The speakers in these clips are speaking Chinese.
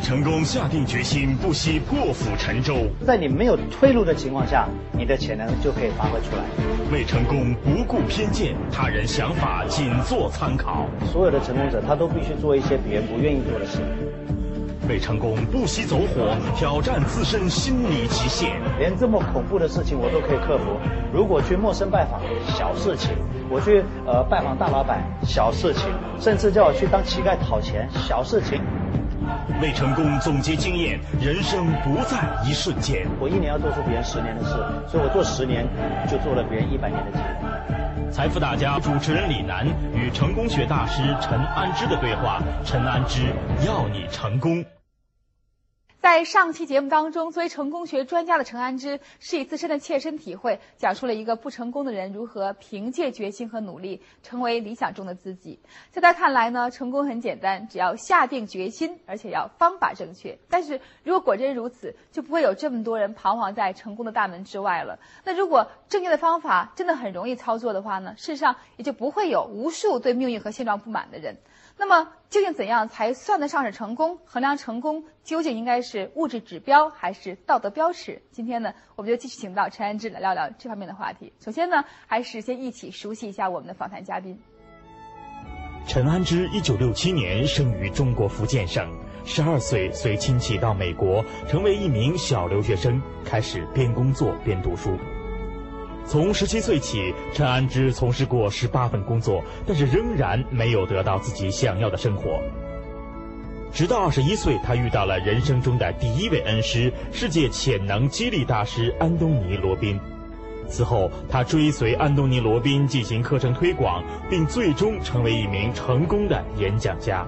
魏成功下定决心，不惜破釜沉舟。在你没有退路的情况下，你的潜能就可以发挥出来。为成功不顾偏见，他人想法仅做参考。所有的成功者，他都必须做一些别人不愿意做的事。为成功不惜走火，挑战自身心理极限。连这么恐怖的事情我都可以克服。如果去陌生拜访，小事情；我去呃拜访大老板，小事情；甚至叫我去当乞丐讨钱，小事情。魏成功总结经验，人生不在一瞬间。我一年要做出别人十年的事，所以我做十年就做了别人一百年的积累。财富大家主持人李楠与成功学大师陈安之的对话，陈安之要你成功。在上期节目当中，作为成功学专家的陈安之是以自身的切身体会，讲述了一个不成功的人如何凭借决心和努力成为理想中的自己。在他看来呢，成功很简单，只要下定决心，而且要方法正确。但是如果果真如此，就不会有这么多人彷徨在成功的大门之外了。那如果正确的方法真的很容易操作的话呢，世上也就不会有无数对命运和现状不满的人。那么，究竟怎样才算得上是成功？衡量成功究竟应该是物质指标还是道德标尺？今天呢，我们就继续请到陈安之来聊聊这方面的话题。首先呢，还是先一起熟悉一下我们的访谈嘉宾。陈安之，一九六七年生于中国福建省，十二岁随亲戚到美国，成为一名小留学生，开始边工作边读书。从十七岁起，陈安之从事过十八份工作，但是仍然没有得到自己想要的生活。直到二十一岁，他遇到了人生中的第一位恩师——世界潜能激励大师安东尼·罗宾。此后，他追随安东尼·罗宾进行课程推广，并最终成为一名成功的演讲家。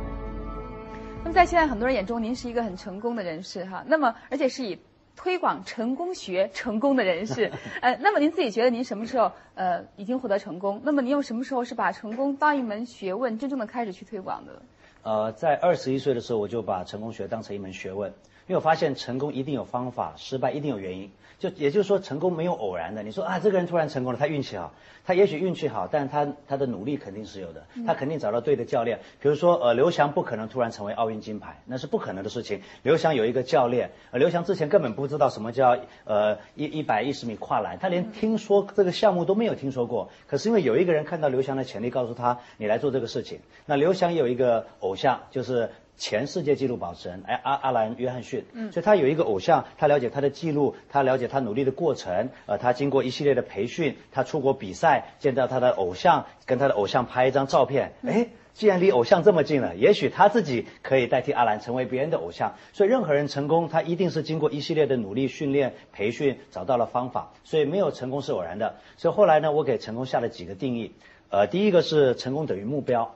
那么，在现在很多人眼中，您是一个很成功的人士哈。那么，而且是以。推广成功学成功的人士，呃，那么您自己觉得您什么时候呃已经获得成功？那么您又什么时候是把成功当一门学问，真正的开始去推广的？呃，在二十一岁的时候，我就把成功学当成一门学问，因为我发现成功一定有方法，失败一定有原因。就也就是说，成功没有偶然的。你说啊，这个人突然成功了，他运气好，他也许运气好，但他他的努力肯定是有的，他肯定找到对的教练。比如说，呃，刘翔不可能突然成为奥运金牌，那是不可能的事情。刘翔有一个教练，呃，刘翔之前根本不知道什么叫呃一一百一十米跨栏，他连听说这个项目都没有听说过。可是因为有一个人看到刘翔的潜力，告诉他你来做这个事情。那刘翔也有一个偶像，就是。前世界纪录保持人，哎，阿阿兰·约翰逊，嗯，所以他有一个偶像，他了解他的记录，他了解他努力的过程，呃，他经过一系列的培训，他出国比赛，见到他的偶像，跟他的偶像拍一张照片，哎，既然离偶像这么近了，也许他自己可以代替阿兰成为别人的偶像。所以任何人成功，他一定是经过一系列的努力、训练、培训，找到了方法。所以没有成功是偶然的。所以后来呢，我给成功下了几个定义，呃，第一个是成功等于目标。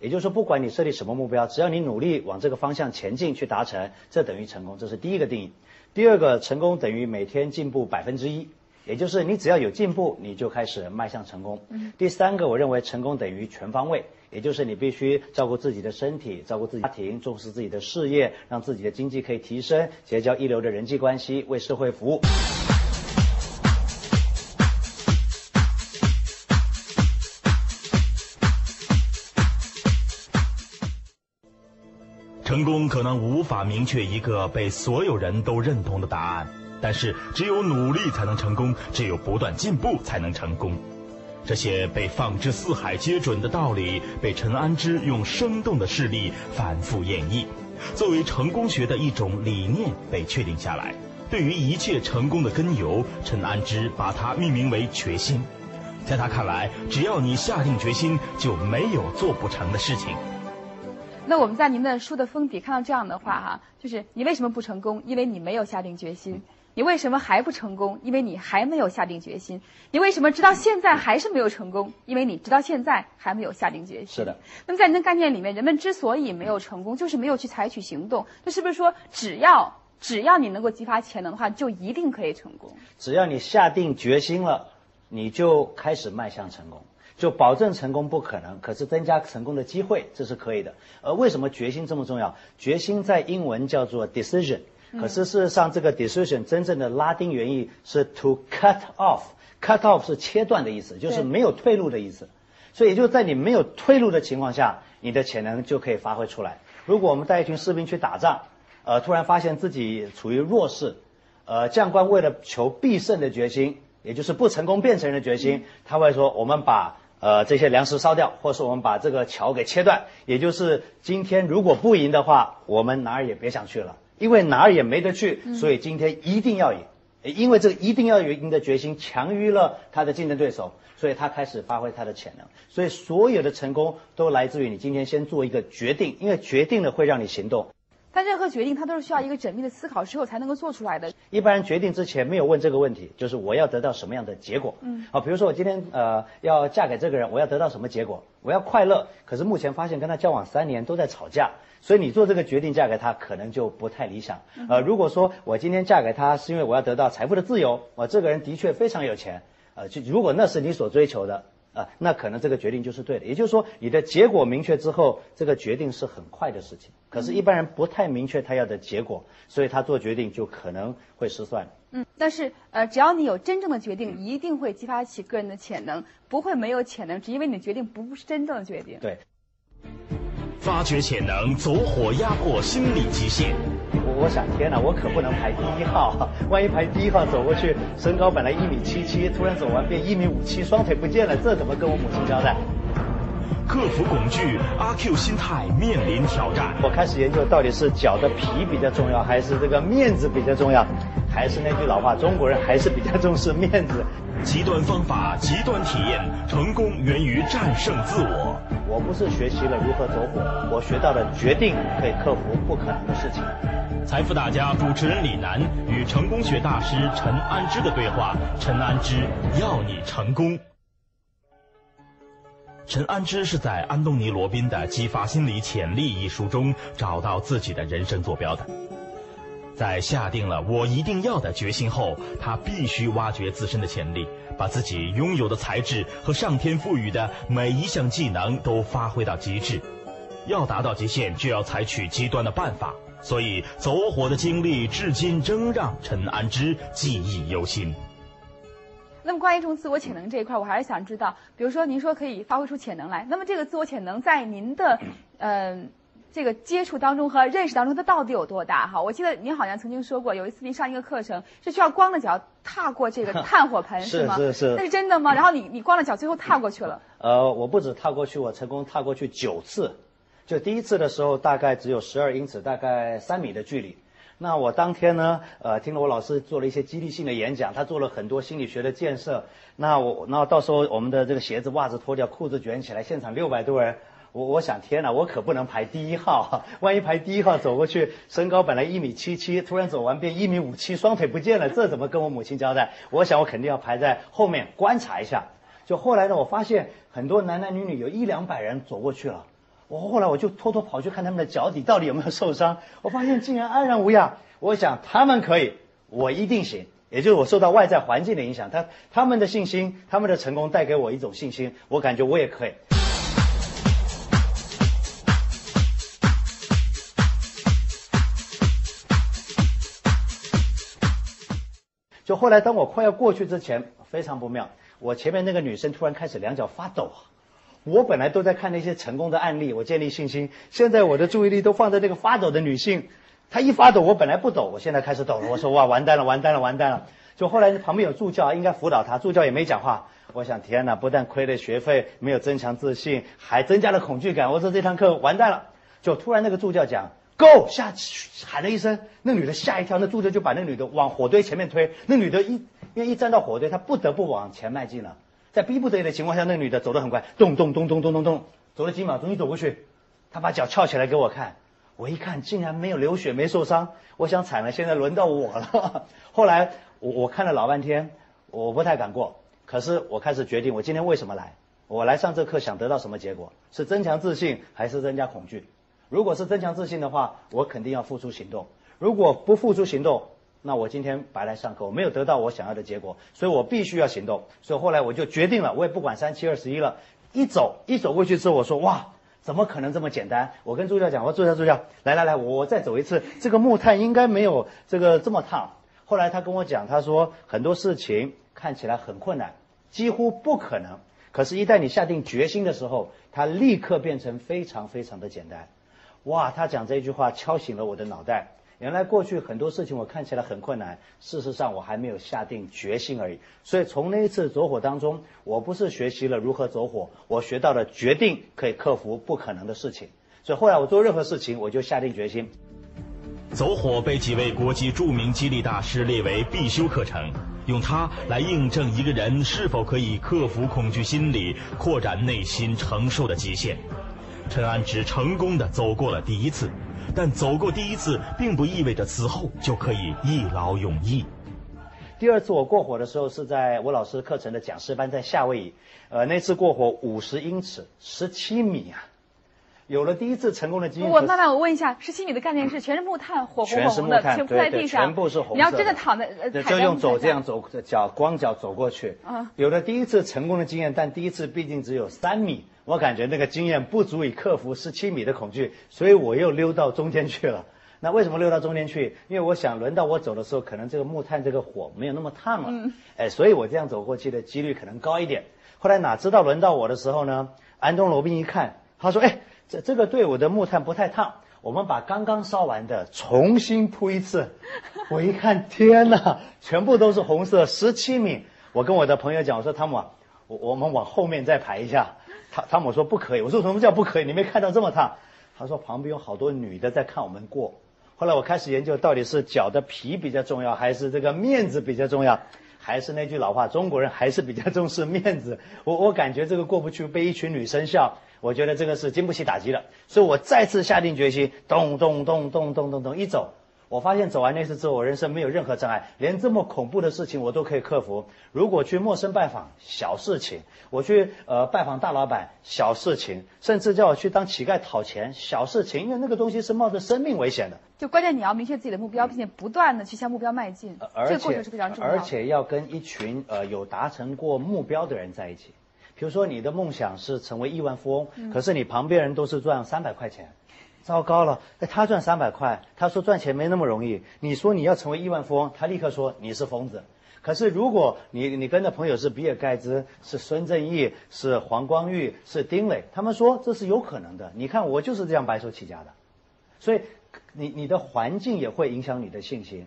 也就是说，不管你设立什么目标，只要你努力往这个方向前进去达成，这等于成功。这是第一个定义。第二个，成功等于每天进步百分之一，也就是你只要有进步，你就开始迈向成功。第三个，我认为成功等于全方位，也就是你必须照顾自己的身体，照顾自己家庭，重视自己的事业，让自己的经济可以提升，结交一流的人际关系，为社会服务。成功可能无法明确一个被所有人都认同的答案，但是只有努力才能成功，只有不断进步才能成功。这些被放之四海皆准的道理，被陈安之用生动的事例反复演绎，作为成功学的一种理念被确定下来。对于一切成功的根由，陈安之把它命名为决心。在他看来，只要你下定决心，就没有做不成的事情。那我们在您的书的封底看到这样的话哈，就是你为什么不成功？因为你没有下定决心。你为什么还不成功？因为你还没有下定决心。你为什么直到现在还是没有成功？因为你直到现在还没有下定决心。是的。那么在您的概念里面，人们之所以没有成功，就是没有去采取行动。那是不是说，只要只要你能够激发潜能的话，就一定可以成功？只要你下定决心了，你就开始迈向成功。就保证成功不可能，可是增加成功的机会这是可以的。而为什么决心这么重要？决心在英文叫做 decision，可是事实上这个 decision 真正的拉丁原意是 to cut off，cut off 是切断的意思，就是没有退路的意思。所以就在你没有退路的情况下，你的潜能就可以发挥出来。如果我们带一群士兵去打仗。呃，突然发现自己处于弱势，呃，将官为了求必胜的决心，也就是不成功变成人的决心，他会说：我们把呃这些粮食烧掉，或是我们把这个桥给切断，也就是今天如果不赢的话，我们哪儿也别想去了，因为哪儿也没得去，所以今天一定要赢。因为这个一定要赢的决心强于了他的竞争对手，所以他开始发挥他的潜能。所以所有的成功都来自于你今天先做一个决定，因为决定了会让你行动。但任何决定，它都是需要一个缜密的思考之后才能够做出来的。一般人决定之前没有问这个问题，就是我要得到什么样的结果。嗯，好，比如说我今天呃要嫁给这个人，我要得到什么结果？我要快乐。可是目前发现跟他交往三年都在吵架。所以你做这个决定嫁给他可能就不太理想。呃，如果说我今天嫁给他是因为我要得到财富的自由，我这个人的确非常有钱，呃，就如果那是你所追求的，啊，那可能这个决定就是对的。也就是说，你的结果明确之后，这个决定是很快的事情。可是，一般人不太明确他要的结果，所以他做决定就可能会失算。嗯，但是呃，只要你有真正的决定，一定会激发起个人的潜能，不会没有潜能，只因为你的决定不是真正的决定。对。发掘潜能，走火压迫心理极限。我我想，天哪，我可不能排第一号。万一排第一号走过去，身高本来一米七七，突然走完变一米五七，双腿不见了，这怎么跟我母亲交代？克服恐惧，阿 Q 心态面临挑战。我开始研究，到底是脚的皮比较重要，还是这个面子比较重要？还是那句老话，中国人还是比较重视面子。极端方法，极端体验，成功源于战胜自我。我不是学习了如何走火，我学到了决定可以克服不可能的事情。财富大家主持人李楠与成功学大师陈安之的对话，陈安之要你成功。陈安之是在安东尼罗宾的《激发心理潜力》一书中找到自己的人生坐标的。在下定了我一定要的决心后，他必须挖掘自身的潜力，把自己拥有的才智和上天赋予的每一项技能都发挥到极致。要达到极限，就要采取极端的办法，所以走火的经历至今仍让陈安之记忆犹新。那么，关于这种自我潜能这一块，我还是想知道，比如说您说可以发挥出潜能来，那么这个自我潜能在您的，嗯。这个接触当中和认识当中，它到底有多大？哈，我记得您好像曾经说过，有一次您上一个课程是需要光着脚踏过这个 炭火盆，是吗？是是，那是真的吗？然后你你光着脚最后踏过去了？呃，我不止踏过去，我成功踏过去九次。就第一次的时候，大概只有十二英尺，大概三米的距离。那我当天呢，呃，听了我老师做了一些激励性的演讲，他做了很多心理学的建设。那我那到时候我们的这个鞋子袜子脱掉，裤子卷起来，现场六百多人。我我想天哪，我可不能排第一号，万一排第一号走过去，身高本来一米七七，突然走完变一米五七，双腿不见了，这怎么跟我母亲交代？我想我肯定要排在后面观察一下。就后来呢，我发现很多男男女女有一两百人走过去了，我后来我就偷偷跑去看他们的脚底到底有没有受伤，我发现竟然安然无恙。我想他们可以，我一定行。也就是我受到外在环境的影响，他他们的信心，他们的成功带给我一种信心，我感觉我也可以。就后来，当我快要过去之前，非常不妙。我前面那个女生突然开始两脚发抖。我本来都在看那些成功的案例，我建立信心。现在我的注意力都放在那个发抖的女性。她一发抖，我本来不抖，我现在开始抖了。我说哇，完蛋了，完蛋了，完蛋了。就后来旁边有助教，应该辅导她，助教也没讲话。我想天哪，不但亏了学费，没有增强自信，还增加了恐惧感。我说这堂课完蛋了。就突然那个助教讲。Go 下喊了一声，那女的吓一跳，那助教就把那女的往火堆前面推。那女的一因为一站到火堆，她不得不往前迈进了。在逼不得已的情况下，那女的走得很快，咚咚咚咚咚咚咚，走了几秒钟，一走过去，她把脚翘起来给我看。我一看，竟然没有流血，没受伤。我想惨了，现在轮到我了。后来我我看了老半天，我不太敢过。可是我开始决定，我今天为什么来？我来上这课想得到什么结果？是增强自信，还是增加恐惧？如果是增强自信的话，我肯定要付出行动。如果不付出行动，那我今天白来上课，我没有得到我想要的结果，所以我必须要行动。所以后来我就决定了，我也不管三七二十一了，一走一走过去之后，我说哇，怎么可能这么简单？我跟助教讲，我说助教助教，来来来，我再走一次，这个木炭应该没有这个这么烫。后来他跟我讲，他说很多事情看起来很困难，几乎不可能，可是，一旦你下定决心的时候，它立刻变成非常非常的简单。哇，他讲这句话敲醒了我的脑袋，原来过去很多事情我看起来很困难，事实上我还没有下定决心而已。所以从那一次走火当中，我不是学习了如何走火，我学到了决定可以克服不可能的事情。所以后来我做任何事情，我就下定决心。走火被几位国际著名激励大师列为必修课程，用它来印证一个人是否可以克服恐惧心理，扩展内心承受的极限。陈安之成功的走过了第一次。但走过第一次，并不意味着此后就可以一劳永逸。第二次我过火的时候，是在我老师课程的讲师班，在夏威夷。呃，那次过火五十英尺，十七米啊！有了第一次成功的经验。我慢慢，我问一下，十七米的概念是全是木炭，火红红的，全铺在地上，全部是红。你要真的躺在呃，就用走这样走，脚光脚走过去。嗯。有了第一次成功的经验，但第一次毕竟只有三米。我感觉那个经验不足以克服十七米的恐惧，所以我又溜到中间去了。那为什么溜到中间去？因为我想轮到我走的时候，可能这个木炭这个火没有那么烫了。嗯。哎，所以我这样走过去的几率可能高一点。后来哪知道轮到我的时候呢？安东罗宾一看，他说：“哎，这这个队伍的木炭不太烫，我们把刚刚烧完的重新铺一次。”我一看，天哪，全部都是红色，十七米。我跟我的朋友讲，我说汤姆，我我们往后面再排一下。汤汤姆说不可以，我说什么叫不可以？你没看到这么烫？他说旁边有好多女的在看我们过。后来我开始研究，到底是脚的皮比较重要，还是这个面子比较重要？还是那句老话，中国人还是比较重视面子。我我感觉这个过不去，被一群女生笑，我觉得这个是经不起打击的。所以我再次下定决心，咚咚咚咚咚咚咚一走。我发现走完那次之后，我人生没有任何障碍，连这么恐怖的事情我都可以克服。如果去陌生拜访，小事情；我去呃拜访大老板，小事情；甚至叫我去当乞丐讨钱，小事情。因为那个东西是冒着生命危险的。就关键你要明确自己的目标，并且不断的去向目标迈进。这个过程是非常重要的。而且要跟一群呃有达成过目标的人在一起。比如说你的梦想是成为亿万富翁，可是你旁边人都是赚三百块钱。糟糕了！哎，他赚三百块，他说赚钱没那么容易。你说你要成为亿万富翁，他立刻说你是疯子。可是如果你你跟的朋友是比尔盖茨，是孙正义，是黄光裕，是丁磊，他们说这是有可能的。你看我就是这样白手起家的，所以你你的环境也会影响你的信心。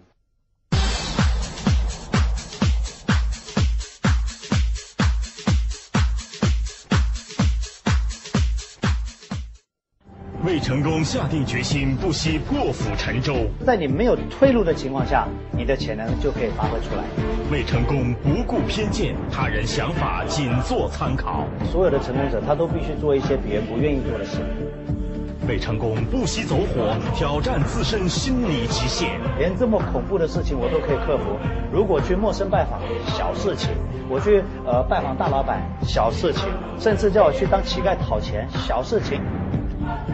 为成功下定决心，不惜破釜沉舟。在你没有退路的情况下，你的潜能就可以发挥出来。为成功不顾偏见，他人想法仅做参考。所有的成功者，他都必须做一些别人不愿意做的事。为成功不惜走火，挑战自身心理极限。连这么恐怖的事情我都可以克服。如果去陌生拜访，小事情；我去呃拜访大老板，小事情；甚至叫我去当乞丐讨钱，小事情。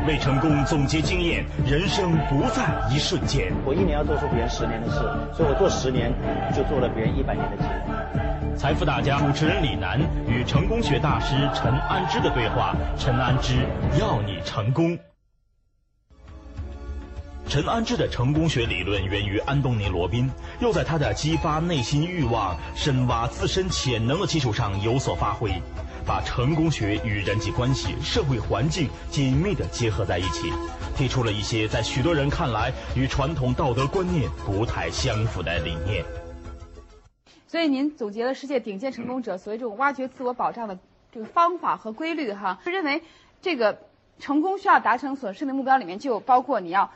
为成功总结经验，人生不在一瞬间。我一年要做出别人十年的事，所以我做十年就做了别人一百年的积累。财富大家主持人李楠与成功学大师陈安之的对话。陈安之要你成功。陈安之的成功学理论源于安东尼罗宾，又在他的激发内心欲望、深挖自身潜能的基础上有所发挥。把成功学与人际关系、社会环境紧密地结合在一起，提出了一些在许多人看来与传统道德观念不太相符的理念。所以，您总结了世界顶尖成功者所谓这种挖掘自我保障的这个方法和规律，哈，认为这个成功需要达成所设定目标里面就包括你要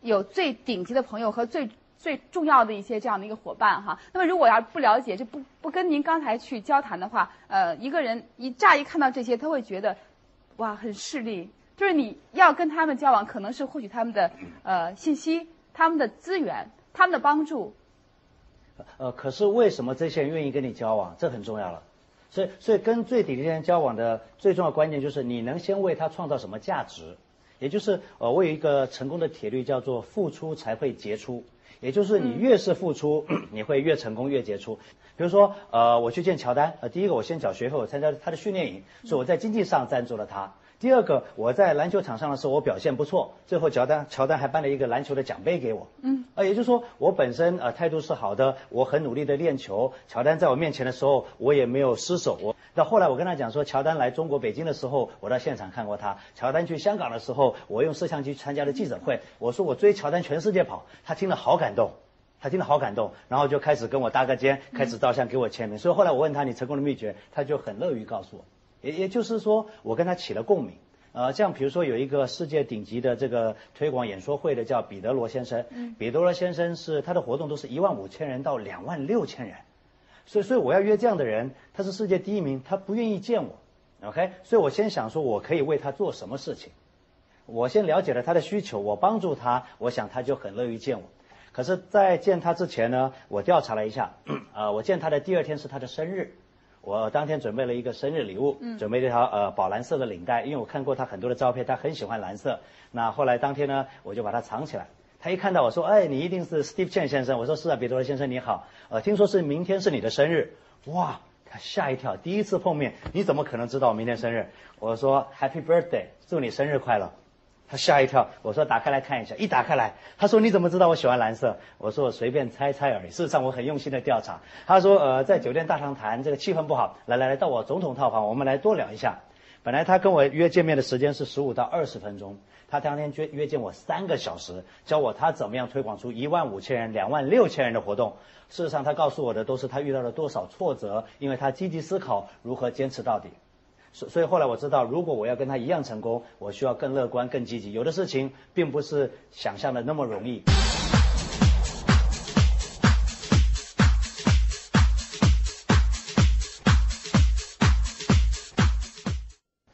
有最顶级的朋友和最。最重要的一些这样的一个伙伴哈，那么如果要不了解，就不不跟您刚才去交谈的话，呃，一个人一乍一看到这些，他会觉得，哇，很势利。就是你要跟他们交往，可能是获取他们的呃信息、他们的资源、他们的帮助。呃，可是为什么这些人愿意跟你交往？这很重要了。所以，所以跟最顶尖人交往的最重要关键就是你能先为他创造什么价值，也就是呃，我有一个成功的铁律叫做付出才会结出。也就是你越是付出，你会越成功越杰出。比如说，呃，我去见乔丹，呃，第一个我先缴学费，我参加他的训练营，所以我在经济上赞助了他。第二个，我在篮球场上的时候，我表现不错，最后乔丹乔丹还颁了一个篮球的奖杯给我。嗯，呃，也就是说，我本身呃态度是好的，我很努力的练球。乔丹在我面前的时候，我也没有失手。我到后来，我跟他讲说，乔丹来中国北京的时候，我到现场看过他；乔丹去香港的时候，我用摄像机参加了记者会。我说我追乔丹全世界跑，他听了好感动，他听了好感动，然后就开始跟我搭个肩，开始照相给我签名。所以后来我问他你成功的秘诀，他就很乐于告诉我。也也就是说，我跟他起了共鸣。呃，像比如说有一个世界顶级的这个推广演说会的叫彼得罗先生，彼得罗先生是他的活动都是一万五千人到两万六千人，所以所以我要约这样的人，他是世界第一名，他不愿意见我，OK，所以我先想说我可以为他做什么事情，我先了解了他的需求，我帮助他，我想他就很乐于见我。可是，在见他之前呢，我调查了一下，呃，我见他的第二天是他的生日。我当天准备了一个生日礼物，准备这条呃宝蓝色的领带，因为我看过他很多的照片，他很喜欢蓝色。那后来当天呢，我就把它藏起来。他一看到我说：“哎，你一定是 Steve Chen 先生。”我说：“是啊，彼得罗先生你好。呃，听说是明天是你的生日。”哇，他吓一跳，第一次碰面，你怎么可能知道我明天生日？我说：“Happy birthday，祝你生日快乐。”他吓一跳，我说打开来看一下，一打开来，他说你怎么知道我喜欢蓝色？我说我随便猜猜而已。事实上我很用心的调查。他说呃在酒店大堂谈，这个气氛不好，来来来到我总统套房，我们来多聊一下。本来他跟我约见面的时间是十五到二十分钟，他当天约约见我三个小时，教我他怎么样推广出一万五千人、两万六千人的活动。事实上他告诉我的都是他遇到了多少挫折，因为他积极思考如何坚持到底。所所以后来我知道，如果我要跟他一样成功，我需要更乐观、更积极。有的事情并不是想象的那么容易。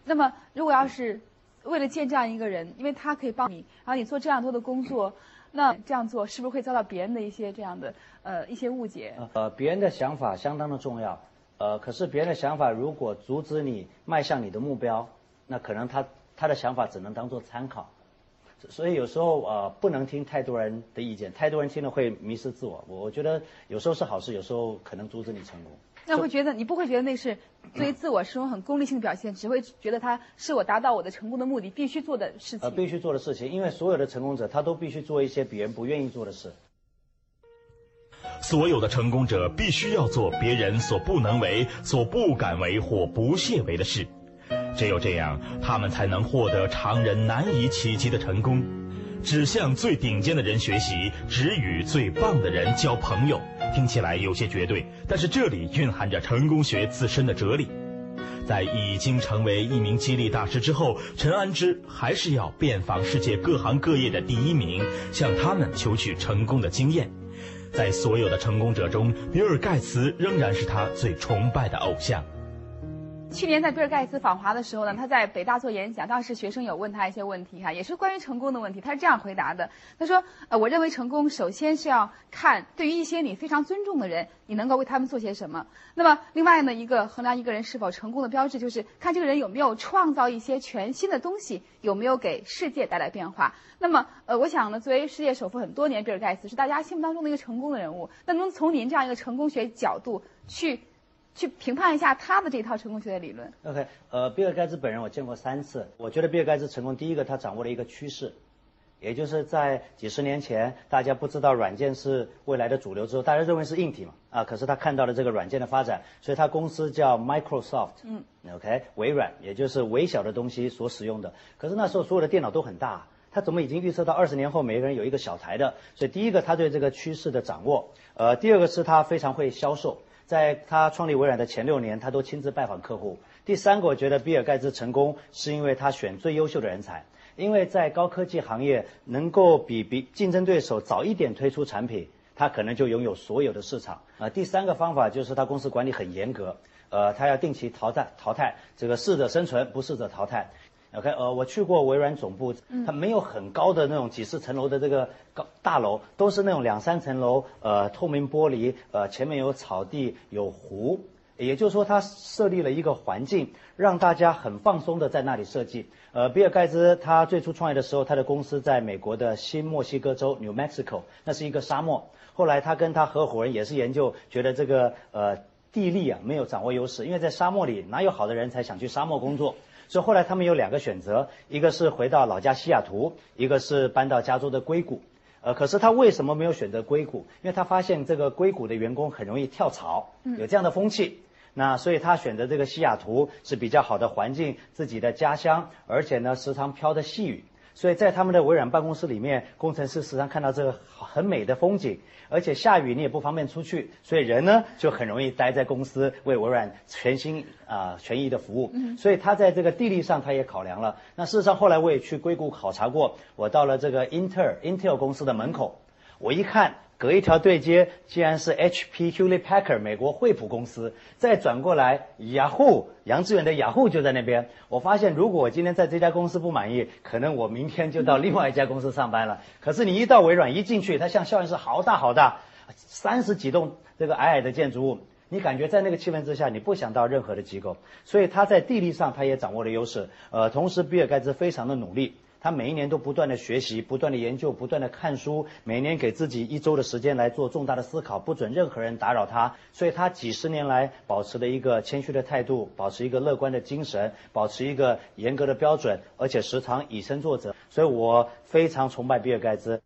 那么，如果要是为了见这样一个人，因为他可以帮你，然后你做这样多的工作，那这样做是不是会遭到别人的一些这样的呃一些误解？呃，别人的想法相当的重要。呃，可是别人的想法如果阻止你迈向你的目标，那可能他他的想法只能当做参考，所以有时候呃不能听太多人的意见，太多人听了会迷失自我。我我觉得有时候是好事，有时候可能阻止你成功。那会觉得你不会觉得那是对于自我是种很功利性的表现，只会觉得它是我达到我的成功的目的必须做的事情。呃，必须做的事情，因为所有的成功者他都必须做一些别人不愿意做的事。所有的成功者必须要做别人所不能为、所不敢为或不屑为的事，只有这样，他们才能获得常人难以企及的成功。只向最顶尖的人学习，只与最棒的人交朋友，听起来有些绝对，但是这里蕴含着成功学自身的哲理。在已经成为一名激励大师之后，陈安之还是要遍访世界各行各业的第一名，向他们求取成功的经验。在所有的成功者中，比尔·盖茨仍然是他最崇拜的偶像。去年在比尔盖茨访华的时候呢，他在北大做演讲，当时学生有问他一些问题哈，也是关于成功的问题。他是这样回答的：他说，呃，我认为成功首先是要看对于一些你非常尊重的人，你能够为他们做些什么。那么另外呢，一个衡量一个人是否成功的标志，就是看这个人有没有创造一些全新的东西，有没有给世界带来变化。那么，呃，我想呢，作为世界首富很多年，比尔盖茨是大家心目当中的一个成功的人物。那能从您这样一个成功学角度去？去评判一下他的这套成功学的理论。OK，呃，比尔盖茨本人我见过三次。我觉得比尔盖茨成功，第一个他掌握了一个趋势，也就是在几十年前大家不知道软件是未来的主流之后，大家认为是硬体嘛，啊，可是他看到了这个软件的发展，所以他公司叫 Microsoft，嗯，OK，微软，也就是微小的东西所使用的。可是那时候所有的电脑都很大，他怎么已经预测到二十年后每个人有一个小台的？所以第一个他对这个趋势的掌握，呃，第二个是他非常会销售。在他创立微软的前六年，他都亲自拜访客户。第三个，我觉得比尔盖茨成功是因为他选最优秀的人才。因为在高科技行业，能够比比竞争对手早一点推出产品，他可能就拥有所有的市场。啊，第三个方法就是他公司管理很严格，呃，他要定期淘汰淘汰这个适者生存，不适者淘汰。OK，呃，我去过微软总部，它没有很高的那种几十层楼的这个高大楼，都是那种两三层楼，呃，透明玻璃，呃，前面有草地，有湖，也就是说，它设立了一个环境，让大家很放松的在那里设计。呃，比尔盖茨他最初创业的时候，他的公司在美国的新墨西哥州 （New Mexico），那是一个沙漠。后来他跟他合伙人也是研究，觉得这个呃地利啊没有掌握优势，因为在沙漠里哪有好的人才想去沙漠工作？所以后来他们有两个选择，一个是回到老家西雅图，一个是搬到加州的硅谷。呃，可是他为什么没有选择硅谷？因为他发现这个硅谷的员工很容易跳槽，有这样的风气。那所以他选择这个西雅图是比较好的环境，自己的家乡，而且呢时常飘着细雨。所以在他们的微软办公室里面，工程师时常看到这个很美的风景，而且下雨你也不方便出去，所以人呢就很容易待在公司为微软全心啊全意的服务。所以他在这个地利上他也考量了。那事实上后来我也去硅谷考察过，我到了这个英特尔 Intel 公司的门口，我一看。隔一条对接，竟然是 HP Hewlett Packard 美国惠普公司。再转过来，Yahoo 杨致远的 Yahoo 就在那边。我发现，如果我今天在这家公司不满意，可能我明天就到另外一家公司上班了。可是你一到微软，一进去，它像校园是好大好大，三十几栋这个矮矮的建筑物，你感觉在那个气氛之下，你不想到任何的机构。所以他在地利上，他也掌握了优势。呃，同时比尔盖茨非常的努力。他每一年都不断的学习，不断的研究，不断的看书，每年给自己一周的时间来做重大的思考，不准任何人打扰他。所以他几十年来保持了一个谦虚的态度，保持一个乐观的精神，保持一个严格的标准，而且时常以身作则。所以我非常崇拜比尔盖茨。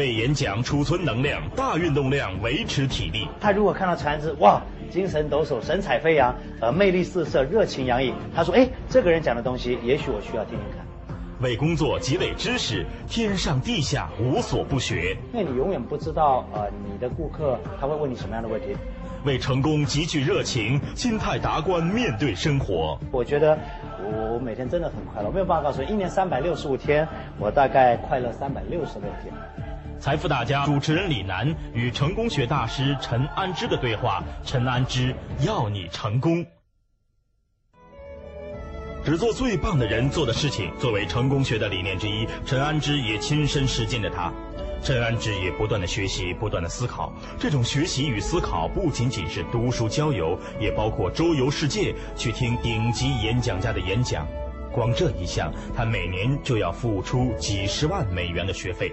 为演讲储存能量，大运动量维持体力。他如果看到陈安之，哇，精神抖擞，神采飞扬，呃，魅力四射，热情洋溢。他说，哎，这个人讲的东西，也许我需要听听看。为工作积累知识，天上地下无所不学。因为你永远不知道，呃，你的顾客他会问你什么样的问题。为成功极具热情，心态达观，面对生活。我觉得我每天真的很快乐。我没有办法告诉你，一年三百六十五天，我大概快乐三百六十六天。财富大家主持人李楠与成功学大师陈安之的对话。陈安之要你成功，只做最棒的人做的事情。作为成功学的理念之一，陈安之也亲身实践着它。陈安之也不断的学习，不断的思考。这种学习与思考不仅仅是读书交友，也包括周游世界，去听顶级演讲家的演讲。光这一项，他每年就要付出几十万美元的学费。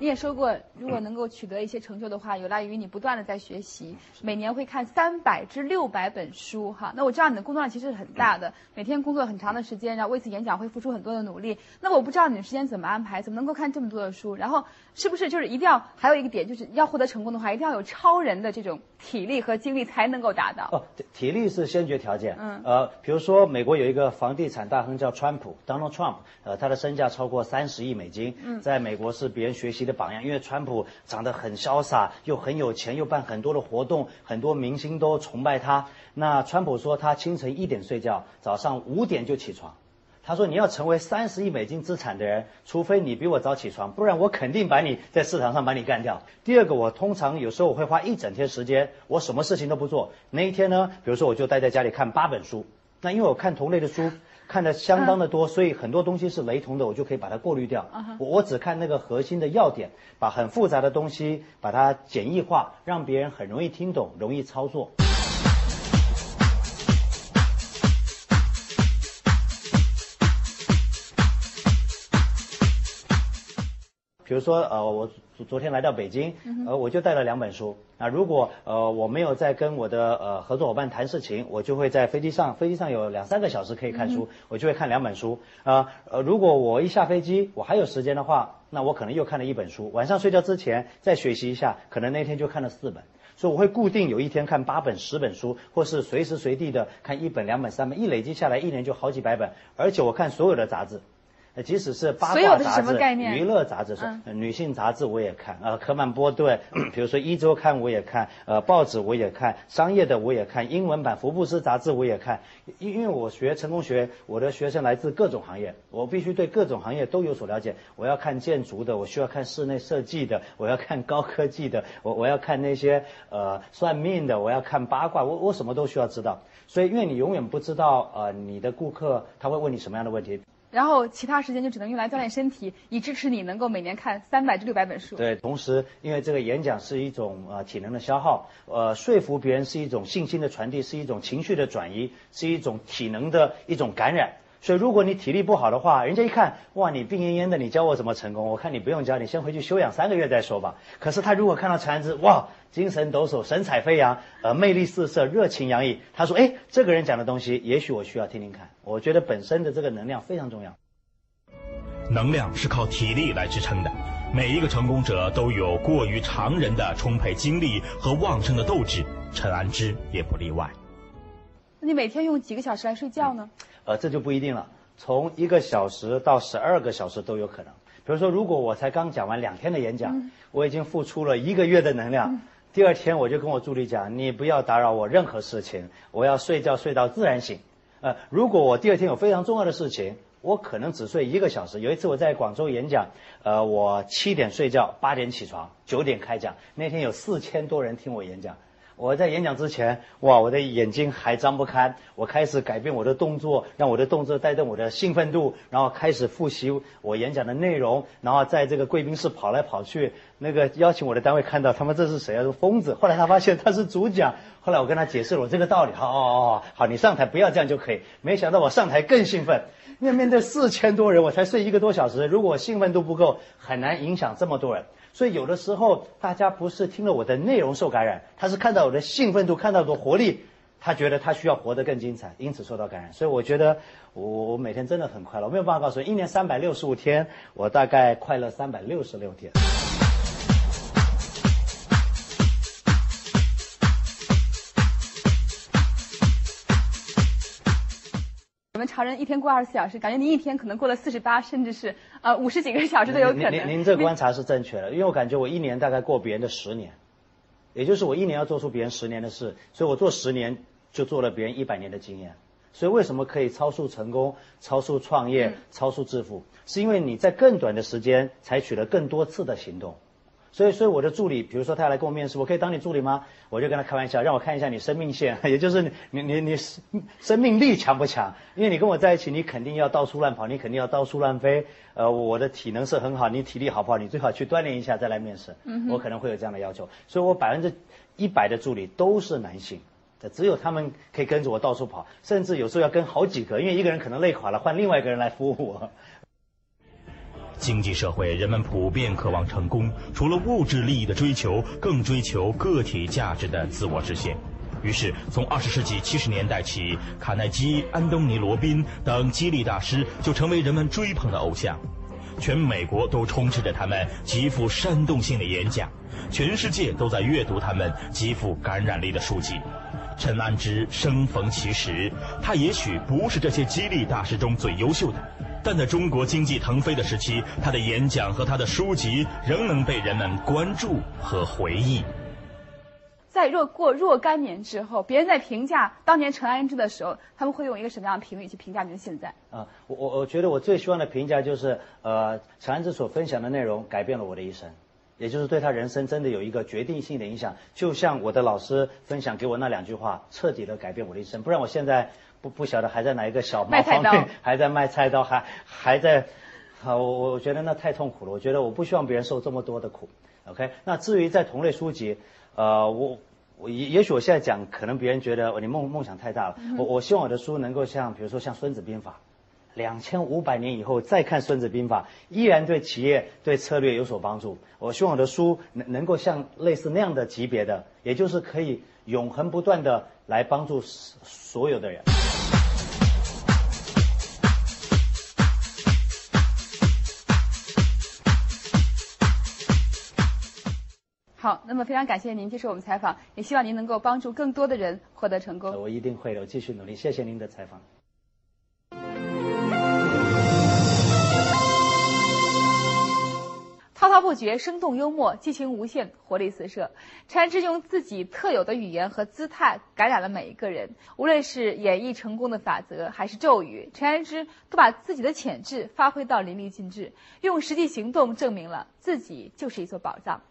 你也说过，如果能够取得一些成就的话，有赖于你不断的在学习，每年会看三百至六百本书，哈。那我知道你的工作量其实是很大的，每天工作很长的时间，然后为此演讲会付出很多的努力。那我不知道你的时间怎么安排，怎么能够看这么多的书？然后是不是就是一定要还有一个点，就是要获得成功的话，一定要有超人的这种体力和精力才能够达到？哦，体力是先决条件。嗯。呃，比如说美国有一个房地产大亨叫川普，Donald Trump，呃，他的身价超过三十亿美金，在美国是别人学习。的榜样，因为川普长得很潇洒，又很有钱，又办很多的活动，很多明星都崇拜他。那川普说他清晨一点睡觉，早上五点就起床。他说你要成为三十亿美金资产的人，除非你比我早起床，不然我肯定把你在市场上把你干掉。第二个，我通常有时候我会花一整天时间，我什么事情都不做。那一天呢，比如说我就待在家里看八本书。那因为我看同类的书。看的相当的多，所以很多东西是雷同的，我就可以把它过滤掉。我我只看那个核心的要点，把很复杂的东西把它简易化，让别人很容易听懂，容易操作。比如说，呃，我昨天来到北京，呃，我就带了两本书。啊如果呃我没有在跟我的呃合作伙伴谈事情，我就会在飞机上，飞机上有两三个小时可以看书，我就会看两本书。啊呃，如果我一下飞机，我还有时间的话，那我可能又看了一本书。晚上睡觉之前再学习一下，可能那天就看了四本。所以我会固定有一天看八本、十本书，或是随时随地的看一本、两本、三本，一累积下来，一年就好几百本。而且我看所有的杂志。即使是八卦杂志、娱乐杂志、女性杂志我也看，呃，科曼波顿，比如说一周刊我也看，呃，报纸我也看，商业的我也看，英文版福布斯杂志我也看，因因为我学成功学，我的学生来自各种行业，我必须对各种行业都有所了解。我要看建筑的，我需要看室内设计的，我要看高科技的，我我要看那些呃算命的，我要看八卦，我我什么都需要知道。所以，因为你永远不知道呃你的顾客他会问你什么样的问题。然后其他时间就只能用来锻炼身体，以支持你能够每年看三百至六百本书。对，同时因为这个演讲是一种呃体能的消耗，呃说服别人是一种信心的传递，是一种情绪的转移，是一种体能的一种感染。所以如果你体力不好的话，人家一看，哇，你病恹恹的，你教我怎么成功？我看你不用教，你先回去休养三个月再说吧。可是他如果看到陈安之，哇，精神抖擞，神采飞扬，呃，魅力四射，热情洋溢，他说，哎，这个人讲的东西，也许我需要听听看。我觉得本身的这个能量非常重要。能量是靠体力来支撑的。每一个成功者都有过于常人的充沛精力和旺盛的斗志，陈安之也不例外。那你每天用几个小时来睡觉呢？呃，这就不一定了，从一个小时到十二个小时都有可能。比如说，如果我才刚讲完两天的演讲，我已经付出了一个月的能量，第二天我就跟我助理讲，你不要打扰我任何事情，我要睡觉睡到自然醒。呃，如果我第二天有非常重要的事情。我可能只睡一个小时。有一次我在广州演讲，呃，我七点睡觉，八点起床，九点开讲。那天有四千多人听我演讲。我在演讲之前，哇，我的眼睛还张不开。我开始改变我的动作，让我的动作带动我的兴奋度，然后开始复习我演讲的内容，然后在这个贵宾室跑来跑去。那个邀请我的单位看到，他们这是谁啊？是疯子。后来他发现他是主讲。后来我跟他解释了我这个道理。好，哦哦，好，你上台不要这样就可以。没想到我上台更兴奋。因为面对四千多人，我才睡一个多小时。如果兴奋度不够，很难影响这么多人。所以有的时候，大家不是听了我的内容受感染，他是看到我的兴奋度，看到我的活力，他觉得他需要活得更精彩，因此受到感染。所以我觉得我我每天真的很快乐。我没有办法告诉你，一年三百六十五天，我大概快乐三百六十六天。我们常人一天过二十四小时，感觉您一天可能过了四十八，甚至是呃五十几个小时都有可能。您您这个观察是正确的，因为我感觉我一年大概过别人的十年，也就是我一年要做出别人十年的事，所以我做十年就做了别人一百年的经验。所以为什么可以超速成功、超速创业、超速致富，是因为你在更短的时间采取了更多次的行动。所以，所以我的助理，比如说他要来跟我面试，我可以当你助理吗？我就跟他开玩笑，让我看一下你生命线，也就是你你你你生命力强不强？因为你跟我在一起，你肯定要到处乱跑，你肯定要到处乱飞。呃，我的体能是很好，你体力好不好？你最好去锻炼一下再来面试。嗯我可能会有这样的要求，所以我百分之一百的助理都是男性，只有他们可以跟着我到处跑，甚至有时候要跟好几个，因为一个人可能累垮了，换另外一个人来服务我。经济社会，人们普遍渴望成功，除了物质利益的追求，更追求个体价值的自我实现。于是，从二十世纪七十年代起，卡耐基、安东尼·罗宾等激励大师就成为人们追捧的偶像。全美国都充斥着他们极富煽动性的演讲，全世界都在阅读他们极富感染力的书籍。陈安之生逢其时，他也许不是这些激励大师中最优秀的。但在中国经济腾飞的时期，他的演讲和他的书籍仍能被人们关注和回忆。在若过若干年之后，别人在评价当年陈安之的时候，他们会用一个什么样的评语去评价您现在？啊，我我我觉得我最希望的评价就是，呃，陈安之所分享的内容改变了我的一生，也就是对他人生真的有一个决定性的影响，就像我的老师分享给我那两句话，彻底的改变我的一生。不然我现在。不不晓得还在哪一个小卖方店，还在卖菜刀，还还在，好，我我觉得那太痛苦了。我觉得我不希望别人受这么多的苦。OK，那至于在同类书籍，呃，我我也也许我现在讲，可能别人觉得你梦梦想太大了。我我希望我的书能够像，比如说像《孙子兵法》，两千五百年以后再看《孙子兵法》，依然对企业对策略有所帮助。我希望我的书能能够像类似那样的级别的，也就是可以永恒不断的来帮助所有的人。好，那么非常感谢您接受我们采访，也希望您能够帮助更多的人获得成功。我一定会的，我继续努力。谢谢您的采访。滔滔不绝，生动幽默，激情无限，活力四射。陈安之用自己特有的语言和姿态感染了每一个人。无论是演绎成功的法则，还是咒语，陈安之都把自己的潜质发挥到淋漓尽致，用实际行动证明了自己就是一座宝藏。